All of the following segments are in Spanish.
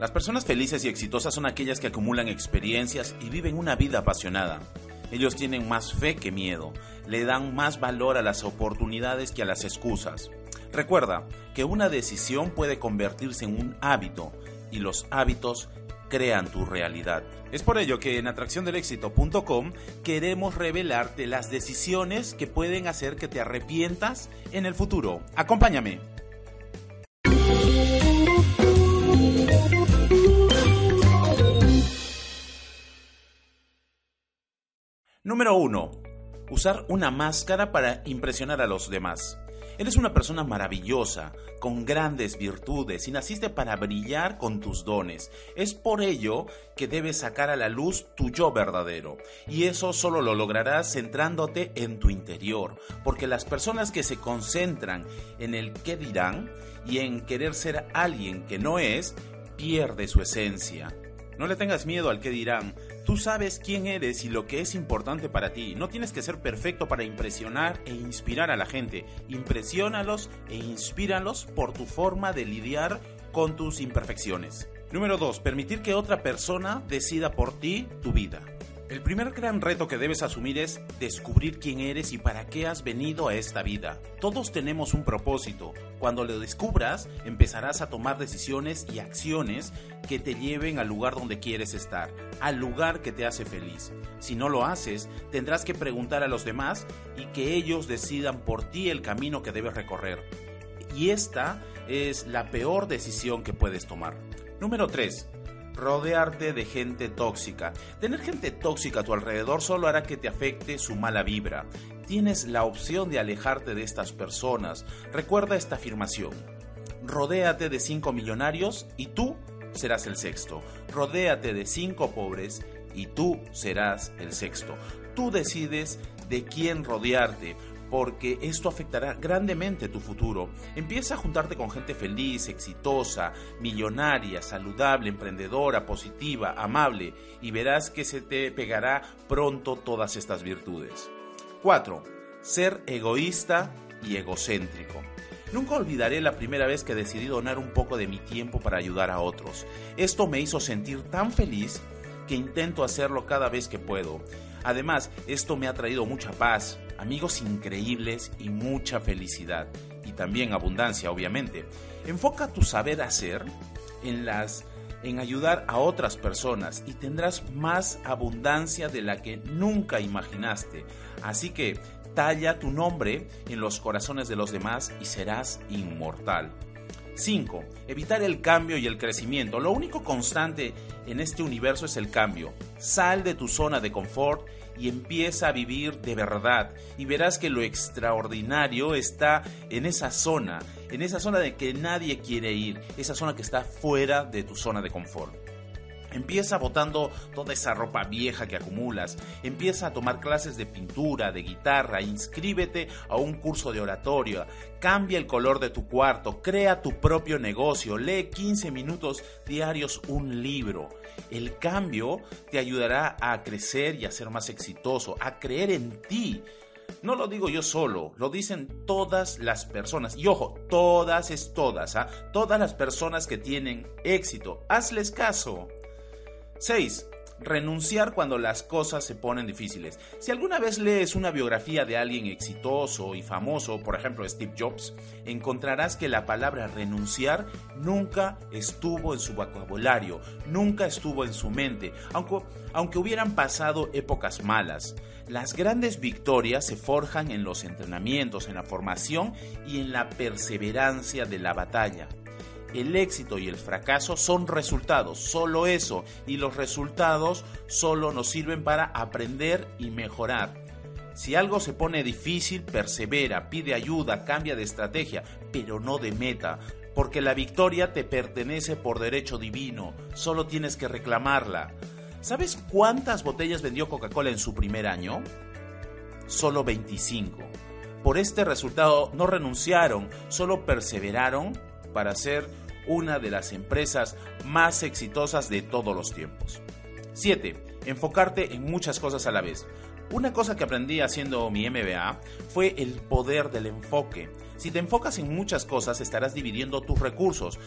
las personas felices y exitosas son aquellas que acumulan experiencias y viven una vida apasionada. Ellos tienen más fe que miedo, le dan más valor a las oportunidades que a las excusas. Recuerda que una decisión puede convertirse en un hábito y los hábitos crean tu realidad. Es por ello que en atracciondelexito.com queremos revelarte las decisiones que pueden hacer que te arrepientas en el futuro. Acompáñame. Número 1. Usar una máscara para impresionar a los demás. Eres una persona maravillosa, con grandes virtudes y naciste para brillar con tus dones. Es por ello que debes sacar a la luz tu yo verdadero. Y eso solo lo lograrás centrándote en tu interior. Porque las personas que se concentran en el qué dirán y en querer ser alguien que no es, pierde su esencia. No le tengas miedo al qué dirán, Tú sabes quién eres y lo que es importante para ti. No tienes que ser perfecto para impresionar e inspirar a la gente. Impresiónalos e inspíralos por tu forma de lidiar con tus imperfecciones. Número 2. Permitir que otra persona decida por ti tu vida. El primer gran reto que debes asumir es descubrir quién eres y para qué has venido a esta vida. Todos tenemos un propósito. Cuando lo descubras, empezarás a tomar decisiones y acciones que te lleven al lugar donde quieres estar, al lugar que te hace feliz. Si no lo haces, tendrás que preguntar a los demás y que ellos decidan por ti el camino que debes recorrer. Y esta es la peor decisión que puedes tomar. Número 3 rodearte de gente tóxica. Tener gente tóxica a tu alrededor solo hará que te afecte su mala vibra. Tienes la opción de alejarte de estas personas. Recuerda esta afirmación. Rodéate de cinco millonarios y tú serás el sexto. Rodéate de cinco pobres y tú serás el sexto. Tú decides de quién rodearte porque esto afectará grandemente tu futuro. Empieza a juntarte con gente feliz, exitosa, millonaria, saludable, emprendedora, positiva, amable y verás que se te pegará pronto todas estas virtudes. 4. Ser egoísta y egocéntrico. Nunca olvidaré la primera vez que decidí donar un poco de mi tiempo para ayudar a otros. Esto me hizo sentir tan feliz que intento hacerlo cada vez que puedo. Además, esto me ha traído mucha paz, amigos increíbles y mucha felicidad. Y también abundancia, obviamente. Enfoca tu saber hacer en las en ayudar a otras personas y tendrás más abundancia de la que nunca imaginaste. Así que talla tu nombre en los corazones de los demás y serás inmortal. 5. Evitar el cambio y el crecimiento. Lo único constante en este universo es el cambio. Sal de tu zona de confort y empieza a vivir de verdad y verás que lo extraordinario está en esa zona, en esa zona de que nadie quiere ir, esa zona que está fuera de tu zona de confort. Empieza botando toda esa ropa vieja que acumulas. Empieza a tomar clases de pintura, de guitarra. Inscríbete a un curso de oratoria. Cambia el color de tu cuarto. Crea tu propio negocio. Lee 15 minutos diarios un libro. El cambio te ayudará a crecer y a ser más exitoso, a creer en ti. No lo digo yo solo, lo dicen todas las personas. Y ojo, todas es todas, ¿ah? Todas las personas que tienen éxito. Hazles caso. 6. Renunciar cuando las cosas se ponen difíciles. Si alguna vez lees una biografía de alguien exitoso y famoso, por ejemplo Steve Jobs, encontrarás que la palabra renunciar nunca estuvo en su vocabulario, nunca estuvo en su mente, aunque, aunque hubieran pasado épocas malas. Las grandes victorias se forjan en los entrenamientos, en la formación y en la perseverancia de la batalla el éxito y el fracaso son resultados, solo eso, y los resultados solo nos sirven para aprender y mejorar. Si algo se pone difícil, persevera, pide ayuda, cambia de estrategia, pero no de meta, porque la victoria te pertenece por derecho divino, solo tienes que reclamarla. ¿Sabes cuántas botellas vendió Coca-Cola en su primer año? Solo 25. Por este resultado no renunciaron, solo perseveraron para ser una de las empresas más exitosas de todos los tiempos. 7. Enfocarte en muchas cosas a la vez. Una cosa que aprendí haciendo mi MBA fue el poder del enfoque. Si te enfocas en muchas cosas estarás dividiendo tus recursos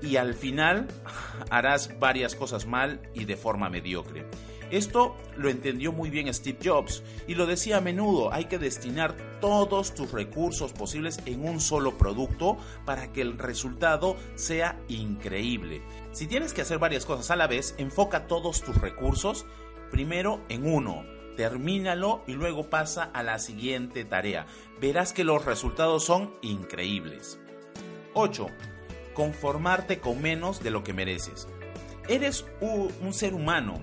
y al final harás varias cosas mal y de forma mediocre. Esto lo entendió muy bien Steve Jobs y lo decía a menudo, hay que destinar todos tus recursos posibles en un solo producto para que el resultado sea increíble. Si tienes que hacer varias cosas a la vez, enfoca todos tus recursos primero en uno, termínalo y luego pasa a la siguiente tarea. Verás que los resultados son increíbles. 8. Conformarte con menos de lo que mereces. Eres un ser humano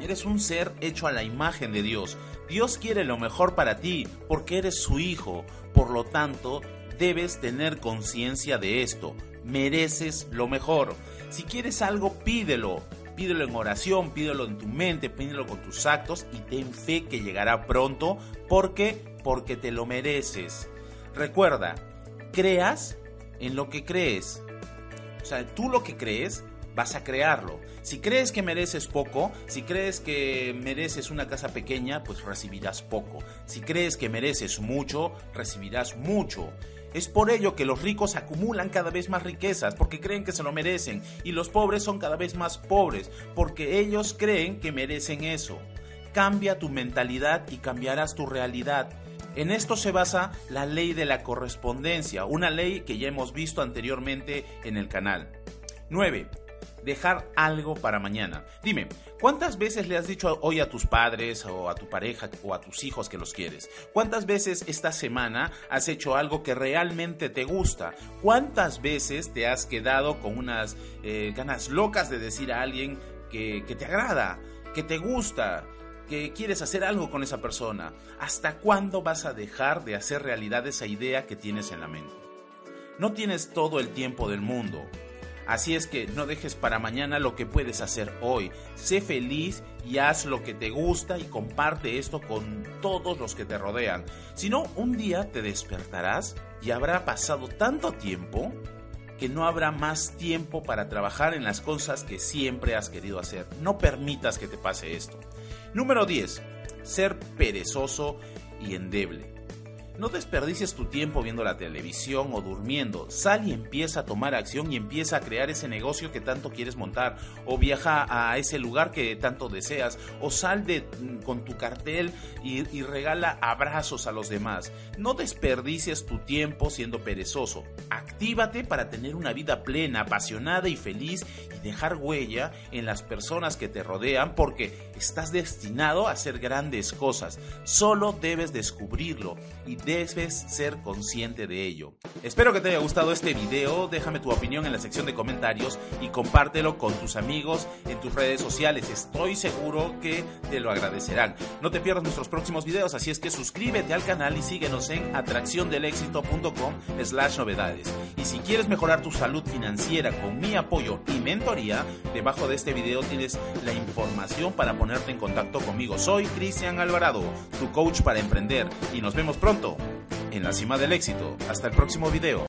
Eres un ser hecho a la imagen de Dios. Dios quiere lo mejor para ti porque eres su hijo. Por lo tanto, debes tener conciencia de esto. Mereces lo mejor. Si quieres algo, pídelo. Pídelo en oración, pídelo en tu mente, pídelo con tus actos y ten fe que llegará pronto. ¿Por qué? Porque te lo mereces. Recuerda, creas en lo que crees. O sea, tú lo que crees vas a crearlo. Si crees que mereces poco, si crees que mereces una casa pequeña, pues recibirás poco. Si crees que mereces mucho, recibirás mucho. Es por ello que los ricos acumulan cada vez más riquezas porque creen que se lo merecen y los pobres son cada vez más pobres porque ellos creen que merecen eso. Cambia tu mentalidad y cambiarás tu realidad. En esto se basa la ley de la correspondencia, una ley que ya hemos visto anteriormente en el canal. 9 dejar algo para mañana. Dime, ¿cuántas veces le has dicho hoy a tus padres o a tu pareja o a tus hijos que los quieres? ¿Cuántas veces esta semana has hecho algo que realmente te gusta? ¿Cuántas veces te has quedado con unas eh, ganas locas de decir a alguien que, que te agrada, que te gusta? que quieres hacer algo con esa persona. ¿Hasta cuándo vas a dejar de hacer realidad esa idea que tienes en la mente? No tienes todo el tiempo del mundo. Así es que no dejes para mañana lo que puedes hacer hoy. Sé feliz y haz lo que te gusta y comparte esto con todos los que te rodean. Si no, un día te despertarás y habrá pasado tanto tiempo que no habrá más tiempo para trabajar en las cosas que siempre has querido hacer. No permitas que te pase esto. Número 10. Ser perezoso y endeble. No desperdicies tu tiempo viendo la televisión o durmiendo. Sal y empieza a tomar acción y empieza a crear ese negocio que tanto quieres montar. O viaja a ese lugar que tanto deseas. O sal de, mm, con tu cartel y, regala abrazos a los demás. No desperdicies tu tiempo siendo perezoso. Actívate para tener una vida plena, apasionada y feliz y dejar huella en las personas que te rodean porque estás destinado a hacer grandes cosas. Solo debes descubrirlo y debes ser consciente de ello. Espero que te haya gustado este video, déjame tu opinión en la sección de comentarios y compártelo con tus amigos en tus redes sociales, estoy seguro que te lo agradecerán. No te pierdas nuestros próximos videos, así es que suscríbete al canal y síguenos en atracciondelexito.com slash novedades. Y si quieres mejorar tu salud financiera con mi apoyo y mentoría, debajo de este video tienes la información para ponerte en contacto conmigo. Soy Cristian Alvarado, tu coach para emprender y nos vemos pronto en la cima del éxito. Hasta el próximo video.